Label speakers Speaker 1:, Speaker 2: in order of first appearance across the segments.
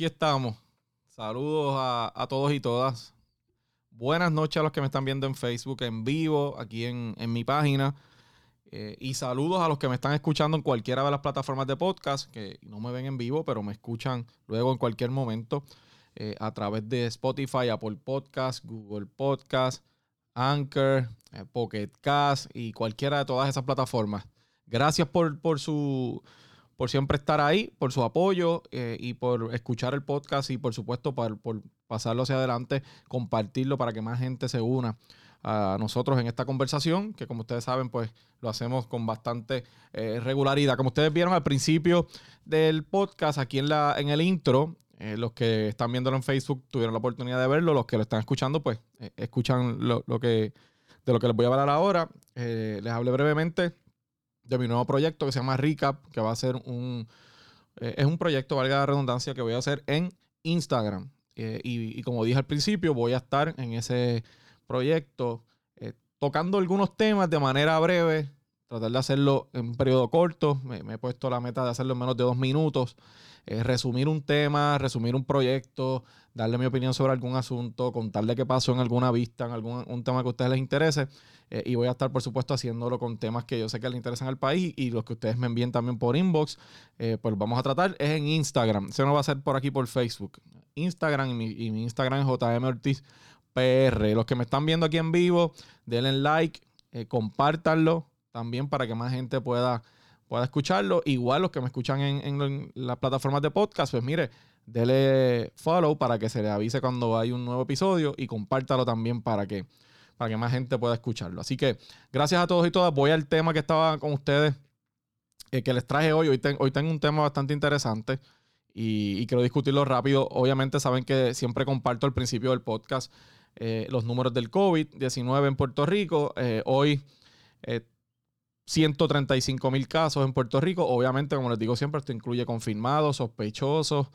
Speaker 1: Aquí estamos. Saludos a, todos y todas. Buenas noches a los que me están viendo en Facebook en vivo, aquí en, mi página. Eh, y saludos a los que me están escuchando en cualquiera de las plataformas de podcast, que no me ven en vivo, pero me escuchan luego en cualquier momento eh, a través de Spotify, Apple Podcast, Google Podcast, Anchor, eh, Pocket Cast y cualquiera de todas esas plataformas. Gracias por, por su por siempre estar ahí, por su apoyo eh, y por escuchar el podcast y por supuesto por, pasarlo hacia adelante, compartirlo para que más gente se una a nosotros en esta conversación, que como ustedes saben, pues lo hacemos con bastante eh, regularidad. Como ustedes vieron al principio del podcast, aquí en, la, en el intro, eh, los que están viéndolo en Facebook tuvieron la oportunidad de verlo, los que lo están escuchando, pues escuchan lo, que, de lo que les voy a hablar ahora. les hablé brevemente de mi nuevo proyecto que se llama Recap, que va a ser un... Eh, es un proyecto, valga la redundancia, que voy a hacer en Instagram. Eh, y, como dije al principio, voy a estar en ese proyecto eh, tocando algunos temas de manera breve, tratar de hacerlo en un periodo corto. Me, he puesto la meta de hacerlo en menos de dos minutos. Resumir un tema, resumir un proyecto, darle mi opinión sobre algún asunto, contarle qué pasó en alguna vista, en algún un tema que a ustedes les interese. Eh, y voy a estar, por supuesto, haciéndolo con temas que yo sé que le interesan al país y los que ustedes me envíen también por inbox. Eh, pues vamos a tratar. Es en Instagram. Eso no va a ser por aquí por Facebook. Instagram y mi, Instagram es JM Ortiz PR. Los que me están viendo aquí en vivo, denle like, eh, compártanlo también para que más gente pueda, pueda escucharlo. Igual los que me escuchan en, en las plataformas de podcast, pues mire, dele follow para que se le avise cuando hay un nuevo episodio y compártalo también para que para que más gente pueda escucharlo. Así que gracias a todos y todas. Voy al tema que estaba con ustedes, eh, que les traje hoy. Hoy, tengo un tema bastante interesante y, quiero discutirlo rápido. Obviamente saben que siempre comparto al principio del podcast eh, los números del COVID-19 en Puerto Rico. Eh, hoy... 135 mil casos en Puerto Rico. Obviamente, como les digo siempre, esto incluye confirmados, sospechosos,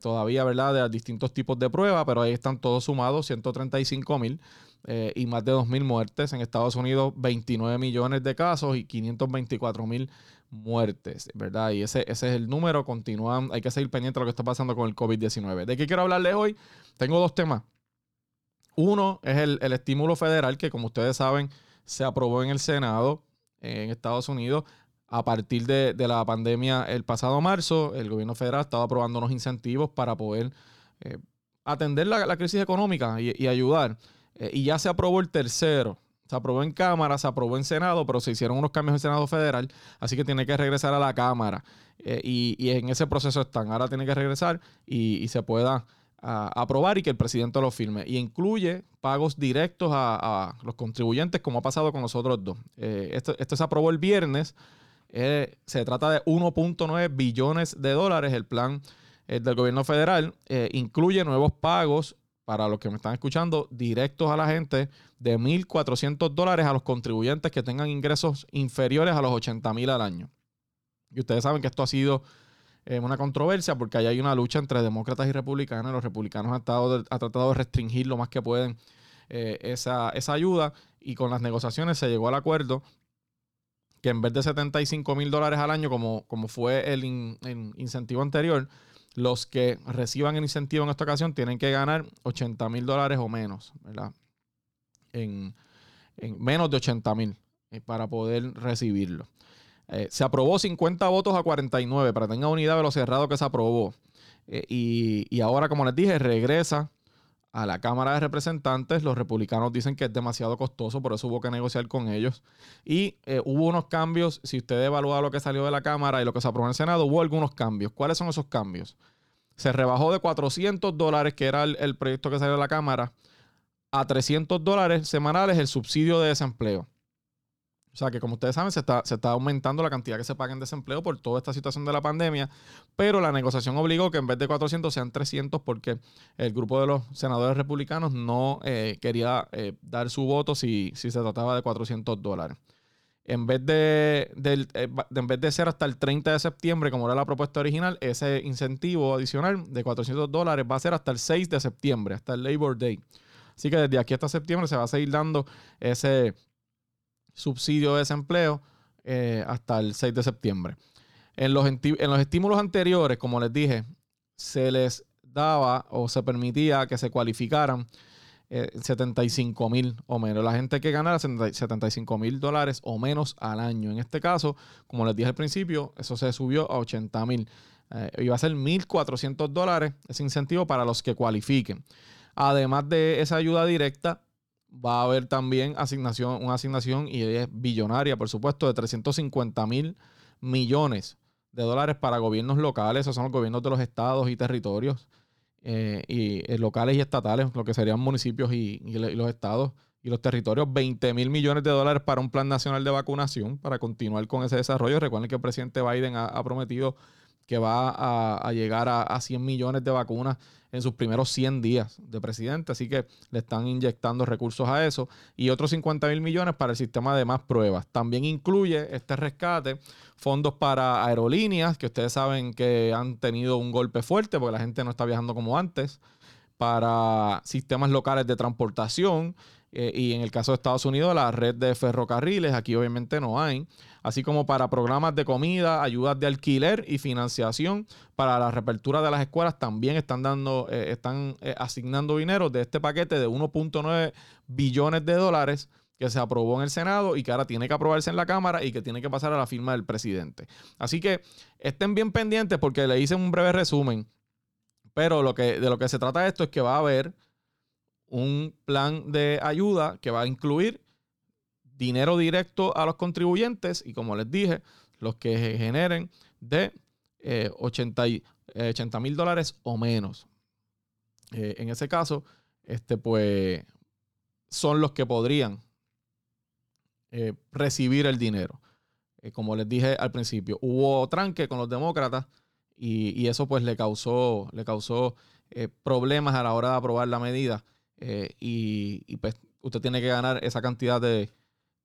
Speaker 1: todavía, ¿verdad? De distintos tipos de pruebas, pero ahí están todos sumados, 135 mil. Eh, y más de 2.000 muertes. En Estados Unidos, 29 millones de casos y 524 mil muertes, ¿verdad? Y ese, ese es el número. Continúan, hay que seguir pendiente de lo que está pasando con el COVID-19. ¿De qué quiero hablarles hoy? Tengo dos temas. Uno es el, estímulo federal que, como ustedes saben, se aprobó en el Senado en Estados Unidos. A partir de, la pandemia el pasado marzo, el gobierno federal estaba aprobando unos incentivos para poder eh, atender la, crisis económica y ayudar. Eh, y ya se aprobó el tercero. Se aprobó en Cámara, se aprobó en Senado, pero se hicieron unos cambios en Senado Federal, así que tiene que regresar a la Cámara. Eh, y, en ese proceso están. Ahora tiene que regresar y, se pueda aprobar y que el presidente lo firme. Y incluye pagos directos a, los contribuyentes, como ha pasado con los otros dos. Eh, esto, esto, se aprobó el viernes. se trata de 1.9 billones de dólares. El plan del gobierno federal incluye nuevos pagos para los que me están escuchando, directos a la gente de 1.400 dólares a los contribuyentes que tengan ingresos inferiores a los 80 mil al año. Y ustedes saben que esto ha sido eh, una controversia porque ahí hay una lucha entre demócratas y republicanos. Los republicanos han, estado, tratado de restringir lo más que pueden eh, esa, ayuda y con las negociaciones se llegó al acuerdo que en vez de 75 mil dólares al año como, como fue el incentivo anterior, los que reciban el incentivo en esta ocasión tienen que ganar 80 mil dólares o menos, ¿verdad? En, menos de 80 mil eh, para poder recibirlo. Eh, se aprobó 50 votos a 49 para tengan unidad de lo cerrado que se aprobó. Eh, y, y, ahora, como les dije, regresa a la Cámara de Representantes. Los republicanos dicen que es demasiado costoso, por eso hubo que negociar con ellos. Y eh, hubo unos cambios, si usted evalúa lo que salió de la Cámara y lo que se aprobó en el Senado, hubo algunos cambios. ¿Cuáles son esos cambios? Se rebajó de 400 dólares, que era el proyecto que salió de la Cámara, a 300 dólares semanales el subsidio de desempleo. O sea que como ustedes saben, se está, se está aumentando la cantidad que se paga en desempleo por toda esta situación de la pandemia, pero la negociación obligó que en vez de 400 sean 300 porque el grupo de los senadores republicanos no eh, quería eh, dar su voto si, si, se trataba de 400 dólares. En vez de, eh, en vez de ser hasta el 30 de septiembre, como era la propuesta original, ese incentivo adicional de 400 dólares va a ser hasta el 6 de septiembre, hasta el Labor Day. Así que desde aquí hasta septiembre se va a seguir dando ese, subsidio de desempleo eh, hasta el 6 de septiembre. En los, en los estímulos anteriores, como les dije, se les daba o se permitía que se cualificaran 75 eh, mil o menos. La gente que ganara 75 mil dólares o menos al año. En este caso, como les dije al principio, eso se subió a 80 mil. Eh, iba a ser 1.400 dólares ese incentivo para los que cualifiquen. Además de esa ayuda directa, va a haber también asignación, una asignación y es billonaria, por supuesto, de 350 mil millones de dólares para gobiernos locales, esos son los gobiernos de los estados y territorios, eh, y eh, locales y estatales, lo que serían municipios y, los estados y los territorios, 20 mil millones de dólares para un plan nacional de vacunación para continuar con ese desarrollo. Recuerden que el presidente Biden ha, prometido que va a, llegar a, a 100 millones de vacunas en sus primeros 100 días de presidente, así que le están inyectando recursos a eso y otros 50 mil millones para el sistema de más pruebas. También incluye este rescate fondos para aerolíneas, que ustedes saben que han tenido un golpe fuerte porque la gente no está viajando como antes, para sistemas locales de transportación eh, y en el caso de Estados Unidos la red de ferrocarriles, aquí obviamente no hay así como para programas de comida, ayudas de alquiler y financiación para la reapertura de las escuelas. También están dando, eh, están eh, asignando dinero de este paquete de 1.9 billones de dólares que se aprobó en el Senado y que ahora tiene que aprobarse en la Cámara y que tiene que pasar a la firma del presidente. Así que estén bien pendientes porque le hice un breve resumen. Pero lo que, de lo que se trata esto es que va a haber un plan de ayuda que va a incluir dinero directo a los contribuyentes y como les dije, los que generen de 80 eh, eh, mil dólares o menos. Eh, en ese caso, este, pues, son los que podrían recibir el dinero. como les dije al principio, hubo tranque con los demócratas y, eso pues le causó, le causó problemas a la hora de aprobar la medida y, y pues usted tiene que ganar esa cantidad de,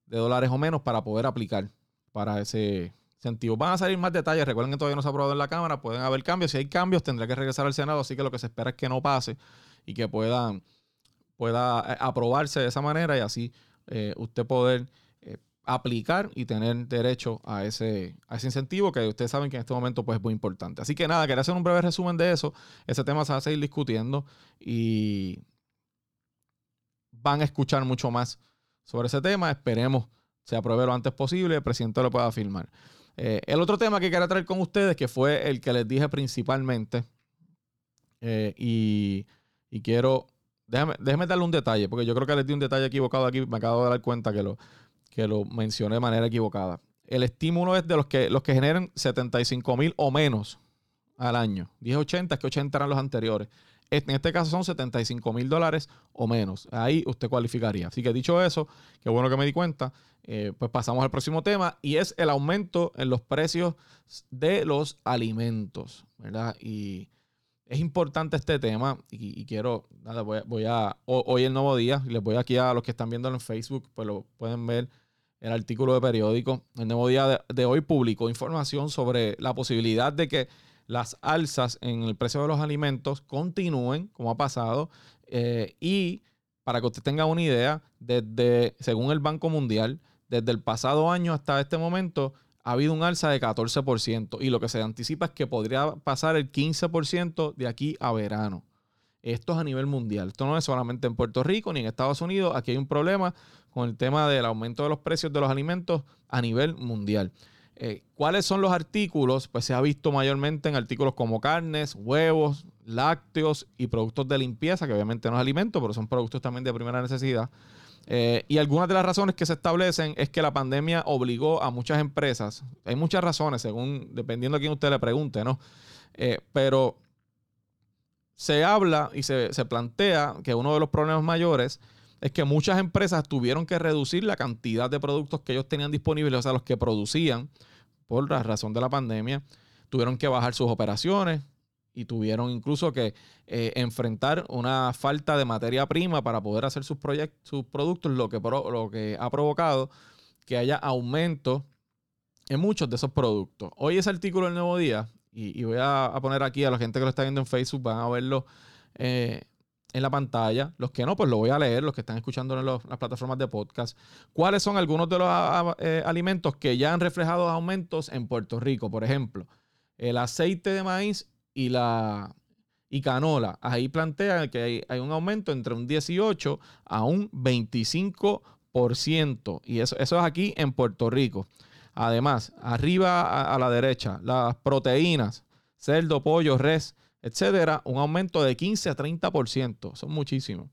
Speaker 1: de dólares o menos para poder aplicar para ese sentido. Van a salir más detalles. Recuerden que todavía no se ha aprobado en la Cámara. Pueden haber cambios. Si hay cambios, tendrá que regresar al Senado. Así que lo que se espera es que no pase y que puedan, pueda eh, aprobarse de esa manera y así eh, usted poder eh, aplicar y tener derecho a ese, a ese incentivo que ustedes saben que en este momento pues, es muy importante. Así que nada, quería hacer un breve resumen de eso. Ese tema se va a seguir discutiendo y van a escuchar mucho más sobre ese tema. Esperemos se apruebe lo antes posible y el presidente lo pueda firmar. Eh, el otro tema que quería traer con ustedes, que fue el que les dije principalmente, eh, y, quiero, déjame, darle un detalle, porque yo creo que les di un detalle equivocado aquí, me acabo de dar cuenta que lo, que lo mencioné de manera equivocada. El estímulo es de los que, los que generen 75 mil o menos al año. 1080 es que 80 eran los anteriores. En este caso son 75 mil dólares o menos. Ahí usted cualificaría. Así que dicho eso, qué bueno que me di cuenta, eh, pues pasamos al próximo tema y es el aumento en los precios de los alimentos, ¿verdad? Y es importante este tema y, quiero, nada, voy, a, hoy el nuevo día, les voy aquí a los que están viendo en Facebook, pues lo pueden ver el artículo de periódico. El nuevo día de, de hoy publicó información sobre la posibilidad de que las alzas en el precio de los alimentos continúen, como ha pasado, eh, y para que usted tenga una idea, desde, según el Banco Mundial, desde el pasado año hasta este momento, ha habido un alza de 14% y lo que se anticipa es que podría pasar el 15% de aquí a verano. Esto es a nivel mundial. Esto no es solamente en Puerto Rico ni en Estados Unidos. Aquí hay un problema con el tema del aumento de los precios de los alimentos a nivel mundial. Eh, ¿Cuáles son los artículos? Pues se ha visto mayormente en artículos como carnes, huevos, lácteos y productos de limpieza, que obviamente no es alimento, pero son productos también de primera necesidad. Eh, y algunas de las razones que se establecen es que la pandemia obligó a muchas empresas, hay muchas razones, según dependiendo a quién usted le pregunte, ¿no? Eh, pero se habla y se, se plantea que uno de los problemas mayores es que muchas empresas tuvieron que reducir la cantidad de productos que ellos tenían disponibles, o sea, los que producían por la razón de la pandemia, tuvieron que bajar sus operaciones y tuvieron incluso que eh, enfrentar una falta de materia prima para poder hacer sus, sus productos, lo que, lo que ha provocado que haya aumento en muchos de esos productos. Hoy ese artículo del Nuevo Día, y, voy a, poner aquí a la gente que lo está viendo en Facebook, van a verlo eh, en la pantalla. Los que no, pues lo voy a leer, los que están escuchando en las plataformas de podcast. ¿Cuáles son algunos de los eh, alimentos que ya han reflejado aumentos en Puerto Rico? Por ejemplo, el aceite de maíz y la, Y canola, ahí plantea que hay, un aumento entre un 18 a un 25%. Y eso, eso es aquí en Puerto Rico. Además, arriba a, la derecha, las proteínas, cerdo, pollo, res, etcétera, un aumento de 15 a 30%. Son muchísimos.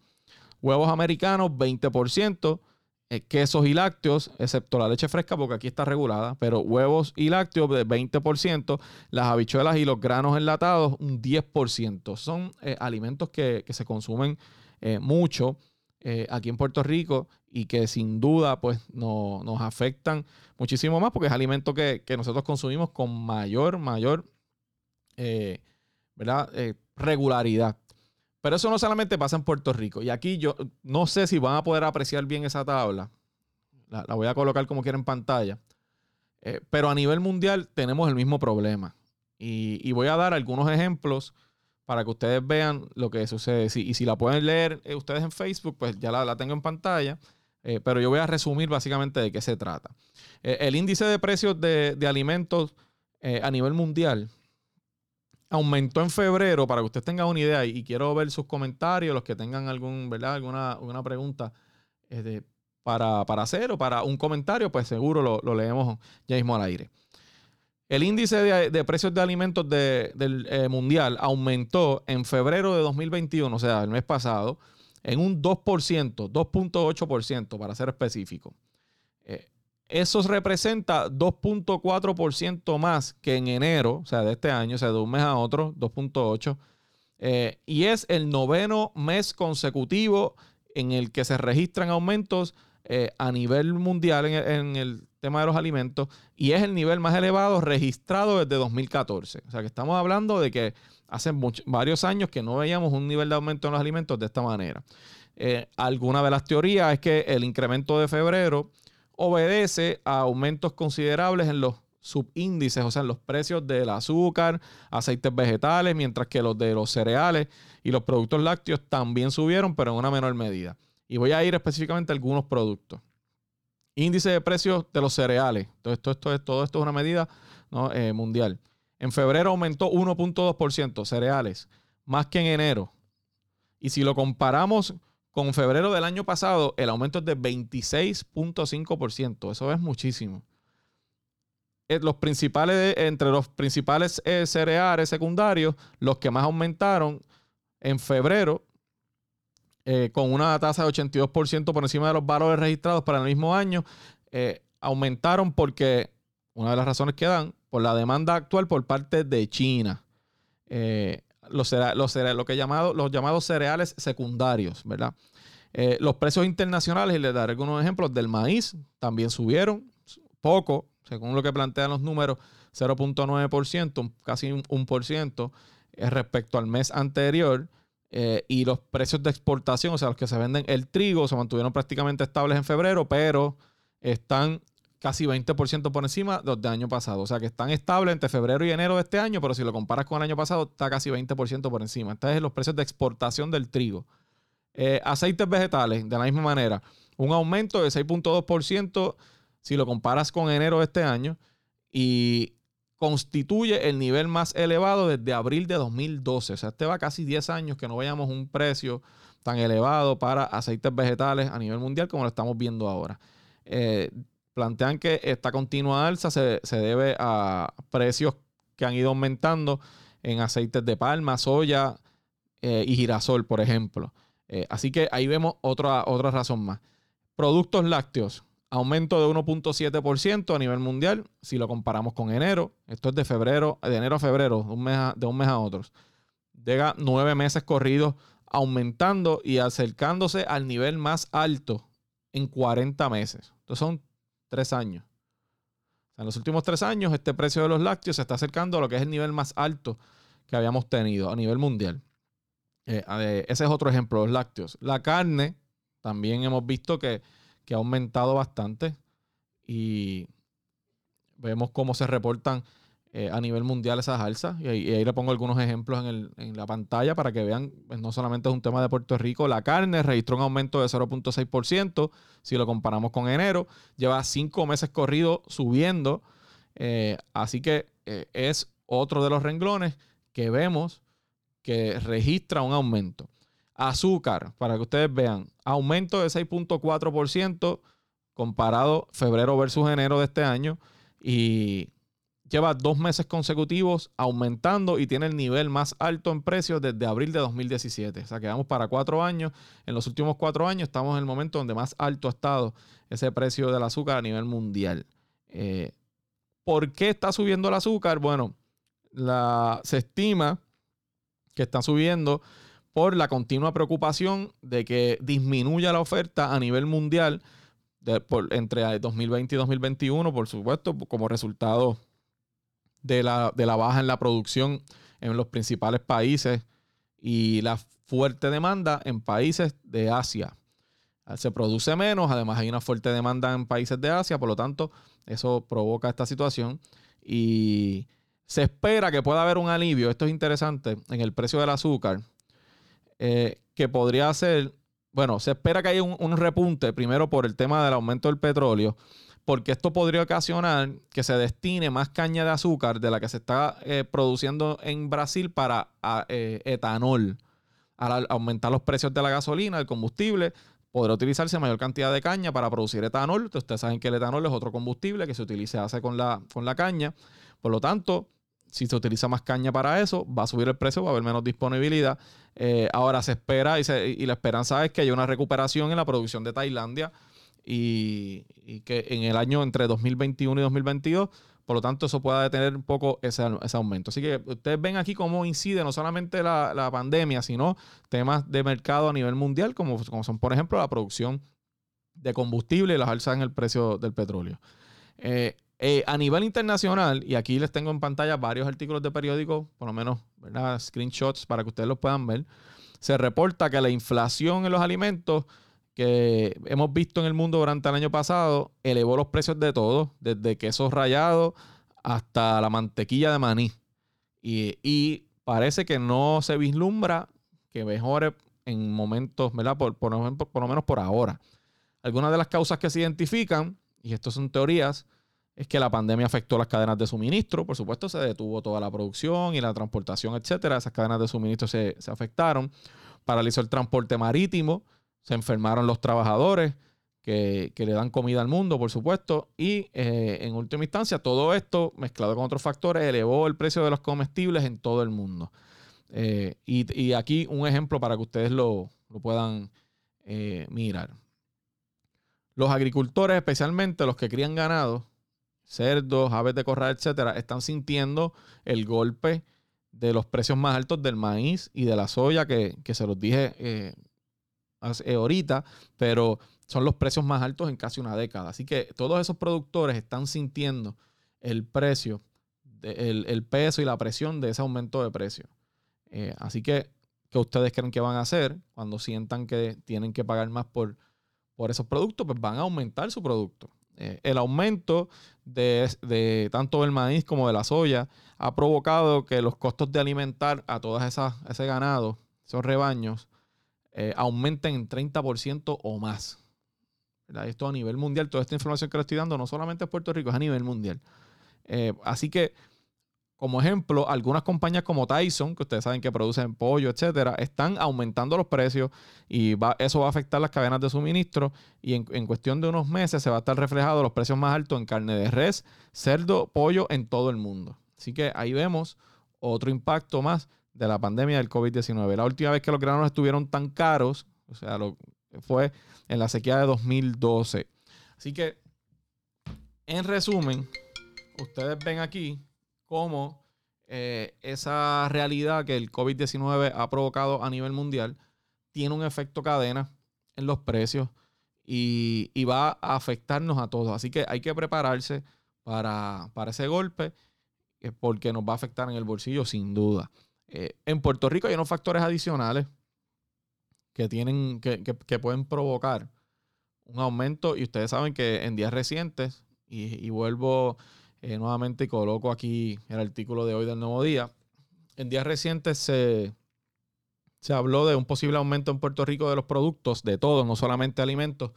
Speaker 1: Huevos americanos, 20%. Eh, quesos y lácteos, excepto la leche fresca, porque aquí está regulada, pero huevos y lácteos de 20%, las habichuelas y los granos enlatados un 10%. Son eh, alimentos que, se consumen eh, mucho aquí en Puerto Rico y que sin duda pues nos afectan muchísimo más porque es alimento que, nosotros consumimos con mayor, mayor ¿verdad? regularidad. Pero eso no solamente pasa en Puerto Rico. Y aquí yo no sé si van a poder apreciar bien esa tabla. La, voy a colocar como quiera en pantalla. Eh, pero a nivel mundial tenemos el mismo problema. Y, voy a dar algunos ejemplos para que ustedes vean lo que sucede. y si la pueden leer eh, ustedes en Facebook, pues ya la, tengo en pantalla. Eh, pero yo voy a resumir básicamente de qué se trata. el índice de precios de alimentos a nivel mundial aumentó en febrero, para que ustedes tengan una idea, y quiero ver sus comentarios, los que tengan algún, ¿verdad? alguna, alguna pregunta este, para, hacer o para un comentario, pues seguro lo, leemos ya mismo al aire. El índice de, precios de alimentos del eh, mundial aumentó en febrero de 2021, o sea, el mes pasado, en un 2%, 2.8% para ser específico. Eh, eso representa 2.4% más que en enero, o sea, de este año, o sea, de un mes a otro, 2.8%. Eh, y es el noveno mes consecutivo en el que se registran aumentos eh, a nivel mundial en, el tema de los alimentos y es el nivel más elevado registrado desde 2014. O sea que estamos hablando de que hace varios años que no veíamos un nivel de aumento en los alimentos de esta manera. Eh, alguna de las teorías es que el incremento de febrero obedece a aumentos considerables en los subíndices, o sea, en los precios del azúcar, aceites vegetales, mientras que los de los cereales y los productos lácteos también subieron, pero en una menor medida. Y voy a ir específicamente a algunos productos. Índice de precios de los cereales. Todo esto, todo esto es una medida eh, mundial. En febrero aumentó 1.2% cereales, más que en enero. Y si lo comparamos con febrero del año pasado, el aumento es de 26.5%. Eso es muchísimo. Eh, los principales, entre los principales eh, cereales secundarios, los que más aumentaron en febrero, eh, con una tasa de 82% por encima de los valores registrados para el mismo año, aumentaron porque, una de las razones que dan, por la demanda actual por parte de China los, los, lo que los llamados cereales secundarios, ¿verdad? Eh, los precios internacionales, y les daré algunos ejemplos, del maíz también subieron poco, según lo que plantean los números, 0.9%, casi un 1% eh, respecto al mes anterior. Eh, y los precios de exportación, o sea, los que se venden el trigo, se mantuvieron prácticamente estables en febrero, pero están casi 20% por encima de los del año pasado. O sea que están estables entre febrero y enero de este año, pero si lo comparas con el año pasado, está casi 20% por encima. Son los precios de exportación del trigo. Eh, aceites vegetales, de la misma manera, un aumento de 6.2% si lo comparas con enero de este año y constituye el nivel más elevado desde abril de 2012. O sea, este va casi 10 años que no veamos un precio tan elevado para aceites vegetales a nivel mundial como lo estamos viendo ahora. Eh, plantean que esta continua alza se, debe a precios que han ido aumentando en aceites de palma, soya eh, y girasol, por ejemplo. Eh, así que ahí vemos otra, otra razón más. Productos lácteos, aumento de 1.7% a nivel mundial si lo comparamos con enero. Esto es de febrero, de enero a febrero, de un mes de un mes a otro. Llega nueve meses corridos aumentando y acercándose al nivel más alto en 40 meses. Entonces son tres años. en los últimos tres años, este precio de los lácteos se está acercando a lo que es el nivel más alto que habíamos tenido a nivel mundial. Eh, ese es otro ejemplo, los lácteos. La carne, también hemos visto que, ha aumentado bastante y vemos cómo se reportan eh, a nivel mundial esas alzas. Y ahí, le pongo algunos ejemplos en, la pantalla para que vean, pues, no solamente es un tema de Puerto Rico, la carne registró un aumento de 0.6%, si lo comparamos con enero, lleva cinco meses corridos subiendo, eh, así que es otro de los renglones que vemos que registra un aumento. Azúcar, para que ustedes vean, aumento de 6.4% comparado febrero versus enero de este año y lleva dos meses consecutivos aumentando y tiene el nivel más alto en precios desde abril de 2017. O sea, que vamos para cuatro años. En los últimos cuatro años estamos en el momento donde más alto ha estado ese precio del azúcar a nivel mundial. Eh, ¿Por qué está subiendo el azúcar? Bueno, se estima que está subiendo por la continua preocupación de que disminuya la oferta a nivel mundial entre 2020 y 2021, por supuesto, como resultado de la, de la baja en la producción en los principales países y la fuerte demanda en países de Asia. Se produce menos, además hay una fuerte demanda en países de Asia, por lo tanto, eso provoca esta situación y se espera que pueda haber un alivio, esto es interesante, en el precio del azúcar, eh, que podría ser, bueno, se espera que haya un, repunte, primero por el tema del aumento del petróleo, porque esto podría ocasionar que se destine más caña de azúcar de la que se está eh, produciendo en Brasil para eh, etanol. Al aumentar los precios de la gasolina, el combustible, podrá utilizarse mayor cantidad de caña para producir etanol. ustedes saben que el etanol es otro combustible que se utiliza, hace con la, con la caña. Por lo tanto, si se utiliza más caña para eso, va a subir el precio, va a haber menos disponibilidad. Eh, ahora se espera y, la esperanza es que haya una recuperación en la producción de Tailandia y, que en el año entre 2021 y 2022 por lo tanto, eso pueda detener un poco ese, aumento. Así que ustedes ven aquí cómo incide no solamente la, pandemia, sino temas de mercado a nivel mundial, como, son, por ejemplo, la producción de combustible y las alzas en el precio del petróleo. Eh, eh, a nivel internacional, y aquí les tengo en pantalla varios artículos de periódico, por lo menos screenshots para que ustedes los puedan ver, se reporta que la inflación en los alimentos que hemos visto en el mundo durante el año pasado elevó los precios de todo, desde quesos rayados hasta la mantequilla de maní. Y, parece que no se vislumbra que mejore en momentos, ¿verdad? Por, por, lo menos por ahora. Algunas de las causas que se identifican, y esto son teorías, es que la pandemia afectó las cadenas de suministro. Por supuesto, se detuvo toda la producción y la transportación, etcétera. Esas cadenas de suministro se, se afectaron. Paralizó el transporte marítimo se enfermaron los trabajadores que, le dan comida al mundo, por supuesto, y eh, en última instancia todo esto, mezclado con otros factores, elevó el precio de los comestibles en todo el mundo. Eh, y, aquí un ejemplo para que ustedes lo, puedan eh, mirar. Los agricultores, especialmente los que crían ganado, cerdos, aves de corral, etcétera, están sintiendo el golpe de los precios más altos del maíz y de la soya que, que se los dije eh, ahorita, pero son los precios más altos en casi una década. Así que todos esos productores están sintiendo el precio, el, peso y la presión de ese aumento de precio. Eh, así que, ¿qué ustedes creen que van a hacer cuando sientan que tienen que pagar más por, por esos productos? Pues van a aumentar su producto. Eh, el aumento de, tanto del maíz como de la soya ha provocado que los costos de alimentar a todas esas ese ganado, esos rebaños, eh, aumenten en 30% o más. Esto a nivel mundial, toda esta información que le estoy dando no solamente es Puerto Rico, es a nivel mundial. Eh, así que, como ejemplo, algunas compañías como Tyson, que ustedes saben que producen pollo, etcétera, están aumentando los precios y eso va a afectar las cadenas de suministro. Y en, en, cuestión de unos meses se va a estar reflejado los precios más altos en carne de res, cerdo, pollo en todo el mundo. Así que ahí vemos otro impacto más de la pandemia del COVID-19. La última vez que los granos estuvieron tan caros, o sea, fue en la sequía de 2012. Así que, en resumen, ustedes ven aquí cómo eh, esa realidad que el COVID-19 ha provocado a nivel mundial tiene un efecto cadena en los precios y, va a afectarnos a todos. Así que hay que prepararse para, para ese golpe eh, porque nos va a afectar en el bolsillo sin duda. Eh, en Puerto Rico hay unos factores adicionales que tienen, que, pueden provocar un aumento. Y ustedes saben que en días recientes, y, vuelvo eh, nuevamente y coloco aquí el artículo de hoy del nuevo día. En días recientes se, se habló de un posible aumento en Puerto Rico de los productos, de todo, no solamente alimentos,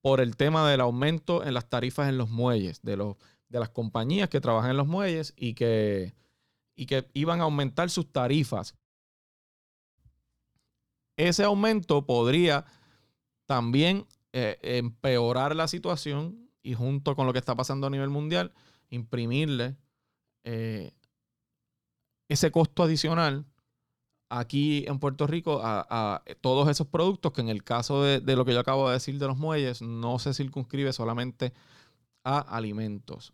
Speaker 1: por el tema del aumento en las tarifas en los muelles, de, los, de las compañías que trabajan en los muelles y que y que iban a aumentar sus tarifas ese aumento podría también eh, empeorar la situación y junto con lo que está pasando a nivel mundial, imprimirle eh, ese costo adicional aquí en Puerto Rico a, todos esos productos que en el caso de, de, lo que yo acabo de decir de los muelles no se circunscribe solamente a alimentos.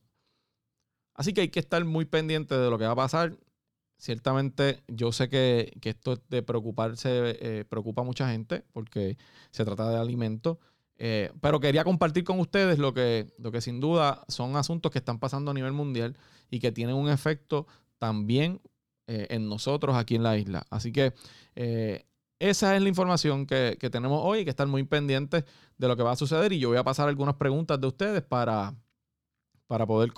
Speaker 1: Así que hay que estar muy pendiente de lo que va a pasar. Ciertamente yo sé que, esto de preocuparse eh, preocupa a mucha gente porque se trata de alimentos. Eh, pero quería compartir con ustedes lo que, lo que sin duda son asuntos que están pasando a nivel mundial y que tienen un efecto también eh, en nosotros aquí en la isla. Así que esa es la información que, que tenemos hoy y que estar muy pendientes de lo que va a suceder. Y yo voy a pasar algunas preguntas de ustedes para, para poder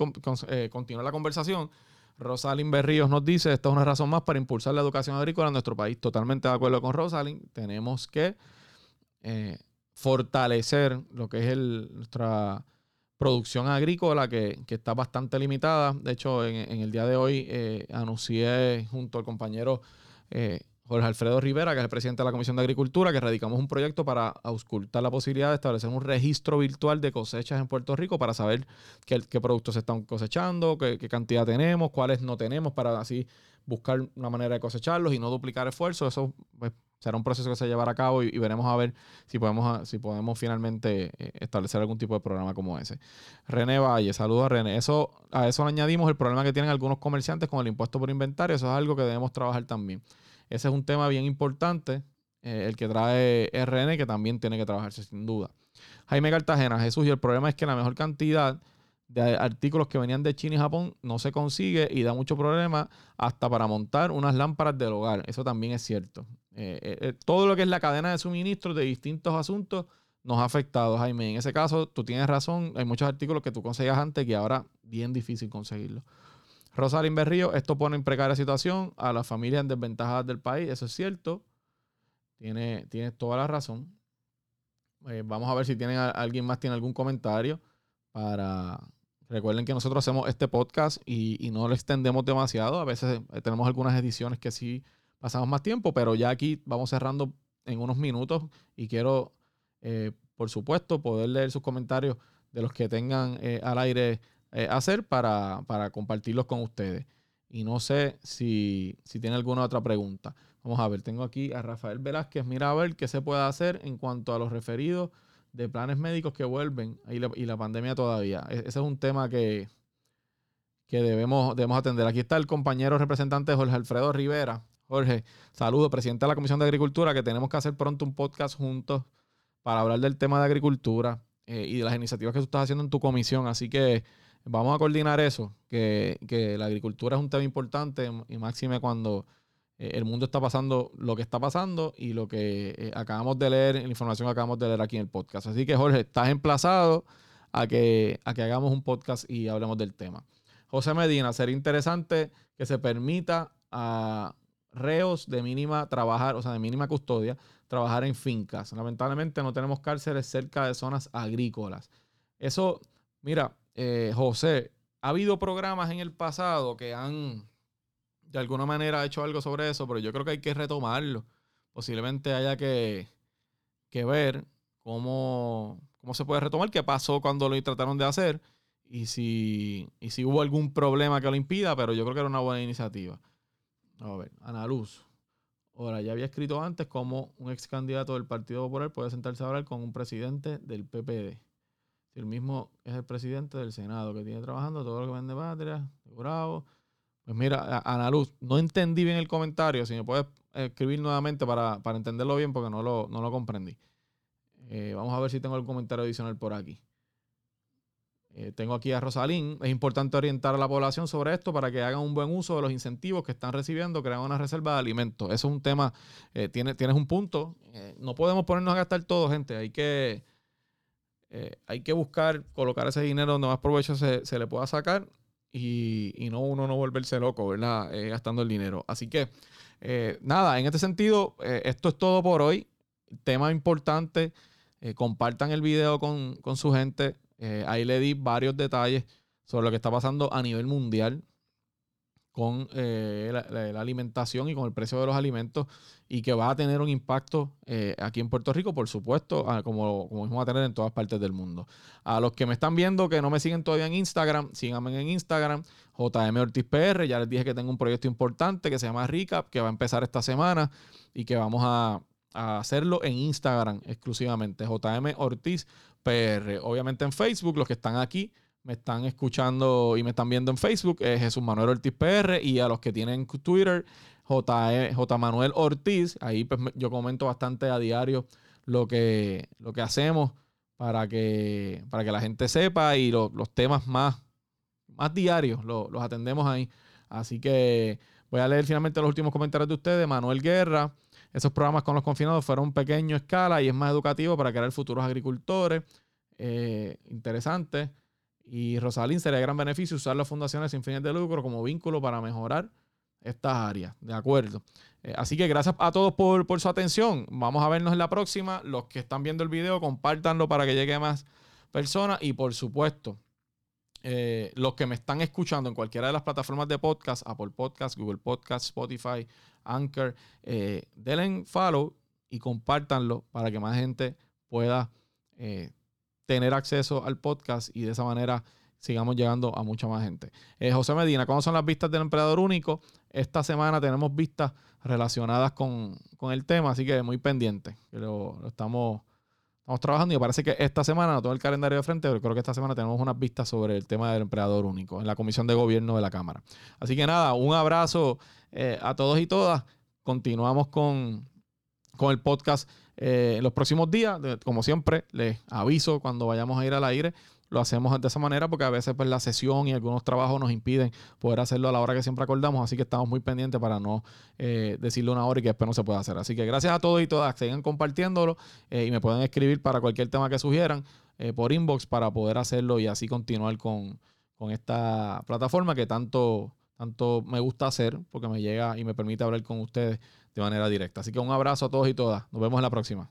Speaker 1: eh, continuar la conversación. Rosalind Berríos nos dice, esta es una razón más para impulsar la educación agrícola en nuestro país. Totalmente de acuerdo con Rosalind. Tenemos que eh, fortalecer lo que es nuestra producción agrícola, que, está bastante limitada. De hecho, en, el día de hoy eh, anuncié junto al compañero Jorge Alfredo Rivera, que es el presidente de la Comisión de Agricultura, que radicamos un proyecto para auscultar la posibilidad de establecer un registro virtual de cosechas en Puerto Rico para saber qué, productos se están cosechando, qué, cantidad tenemos, cuáles no tenemos, para así buscar una manera de cosecharlos y no duplicar esfuerzos. Eso pues, será un proceso que se llevará a cabo y, veremos a ver si podemos, si podemos finalmente eh, establecer algún tipo de programa como ese. René Valle, saludos a René. Eso, a eso le añadimos el problema que tienen algunos comerciantes con el impuesto por inventario. Eso es algo que debemos trabajar también. Ese es un tema bien importante, eh, el que trae RN, que también tiene que trabajarse sin duda. Jaime Cartagena, Jesús, y el problema es que la mejor cantidad de artículos que venían de China y Japón no se consigue y da mucho problema hasta para montar unas lámparas del hogar. Eso también es cierto. Eh, eh, todo lo que es la cadena de suministro de distintos asuntos nos ha afectado, Jaime. En ese caso, tú tienes razón. Hay muchos artículos que tú conseguías antes que ahora bien difícil conseguirlos. Rosalind Berrío, esto pone en precaria situación a las familias en desventajas del país, eso es cierto. Tiene, tiene toda la razón. Eh, vamos a ver si tienen alguien más tiene algún comentario para... Recuerden que nosotros hacemos este podcast y, no lo extendemos demasiado. A veces eh, tenemos algunas ediciones que sí pasamos más tiempo, pero ya aquí vamos cerrando en unos minutos y quiero, eh, por supuesto, poder leer sus comentarios de los que tengan al aire eh, hacer para, compartirlos con ustedes. Y no sé si, si tiene alguna otra pregunta. Vamos a ver, tengo aquí a Rafael Velázquez. Mira a ver qué se puede hacer en cuanto a los referidos de planes médicos que vuelven y la, y la pandemia todavía. E, ese es un tema que, que debemos, debemos atender. Aquí está el compañero representante Jorge Alfredo Rivera. Jorge, saludo, presidente de la Comisión de Agricultura, que tenemos que hacer pronto un podcast juntos para hablar del tema de agricultura eh, y de las iniciativas que tú estás haciendo en tu comisión. Así que Vamos a coordinar eso, que, la agricultura es un tema importante y máxime cuando eh, el mundo está pasando lo que está pasando y lo que eh, acabamos de leer, la información que acabamos de leer aquí en el podcast. Así que Jorge, estás emplazado a que, a que hagamos un podcast y hablemos del tema. José Medina, sería interesante que se permita a reos de mínima trabajar, o sea, de mínima custodia, trabajar en fincas. Lamentablemente no tenemos cárceles cerca de zonas agrícolas. Eso, mira, eh, José, ha habido programas en el pasado que han de alguna manera hecho algo sobre eso, pero yo creo que hay que retomarlo. Posiblemente haya que, ver cómo, cómo se puede retomar, qué pasó cuando lo trataron de hacer y si, y si hubo algún problema que lo impida, pero yo creo que era una buena iniciativa. A ver, Ana Luz. Ahora, ya había escrito antes cómo un ex candidato del Partido Popular puede sentarse a hablar con un presidente del PPD el mismo es el presidente del Senado que tiene trabajando todo lo que vende patria, bravo. Pues mira, Ana Luz, no entendí bien el comentario. Si me puedes escribir nuevamente para, entenderlo bien, porque no lo, no lo comprendí. Eh, vamos a ver si tengo algún comentario adicional por aquí. Eh, tengo aquí a Rosalín. Es importante orientar a la población sobre esto para que hagan un buen uso de los incentivos que están recibiendo, crean una reserva de alimentos. Eso es un tema, eh, tienes un punto. no podemos ponernos a gastar todo, gente. Hay que eh, hay que buscar colocar ese dinero donde más provecho se, le pueda sacar y, no uno no volverse loco, ¿verdad? Eh, gastando el dinero. Así que, eh, nada, en este sentido, esto es todo por hoy. Tema importante, compartan el video con, con su gente. ahí le di varios detalles sobre lo que está pasando a nivel mundial con eh, la, alimentación y con el precio de los alimentos y que va a tener un impacto eh, aquí en Puerto Rico, por supuesto, como, como mismo va a tener en todas partes del mundo. A los que me están viendo que no me siguen todavía en Instagram, síganme en Instagram, JM Ortiz PR, ya les dije que tengo un proyecto importante que se llama Recap, que va a empezar esta semana y que vamos a, a hacerlo en Instagram exclusivamente, JM Ortiz PR. Obviamente en Facebook, los que están aquí me están escuchando y me están viendo en Facebook, es Jesús Manuel Ortiz PR y a los que tienen Twitter, J, e, J Manuel Ortiz, ahí pues yo comento bastante a diario lo que, lo que hacemos para que, para que la gente sepa y los temas más, más diarios los atendemos ahí. Así que voy a leer finalmente los últimos comentarios de ustedes. Manuel Guerra, esos programas con los confinados fueron pequeño escala y es más educativo para crear futuros agricultores. Eh, interesante. Y Rosalín sería gran beneficio usar las fundaciones sin fines de lucro como vínculo para mejorar estas áreas. De acuerdo. Eh, así que gracias a todos por, su atención. Vamos a vernos en la próxima. Los que están viendo el video, compártanlo para que llegue más personas. Y por supuesto, eh, los que me están escuchando en cualquiera de las plataformas de podcast, Apple Podcast, Google Podcast, Spotify, Anchor, eh, denle follow y compártanlo para que más gente pueda eh, tener acceso al podcast y de esa manera sigamos llegando a mucha más gente. Eh, José Medina, ¿cómo son las vistas del empleador único? Esta semana tenemos vistas relacionadas con, el tema, así que muy pendiente. Lo, estamos, estamos trabajando y parece que esta semana, no tengo el calendario de frente, pero creo que esta semana tenemos unas vistas sobre el tema del empleador único en la Comisión de Gobierno de la Cámara. Así que nada, un abrazo eh, a todos y todas. Continuamos con, con el podcast eh, en los próximos días. Como siempre, les aviso cuando vayamos a ir al aire. Lo hacemos de esa manera porque a veces pues, la sesión y algunos trabajos nos impiden poder hacerlo a la hora que siempre acordamos. Así que estamos muy pendientes para no eh, decirle una hora y que después no se pueda hacer. Así que gracias a todos y todas. Sigan compartiéndolo eh, y me pueden escribir para cualquier tema que sugieran por inbox para poder hacerlo y así continuar con, con esta plataforma que tanto tanto me gusta hacer porque me llega y me permite hablar con ustedes de manera directa. Así que un abrazo a todos y todas. Nos vemos en la próxima.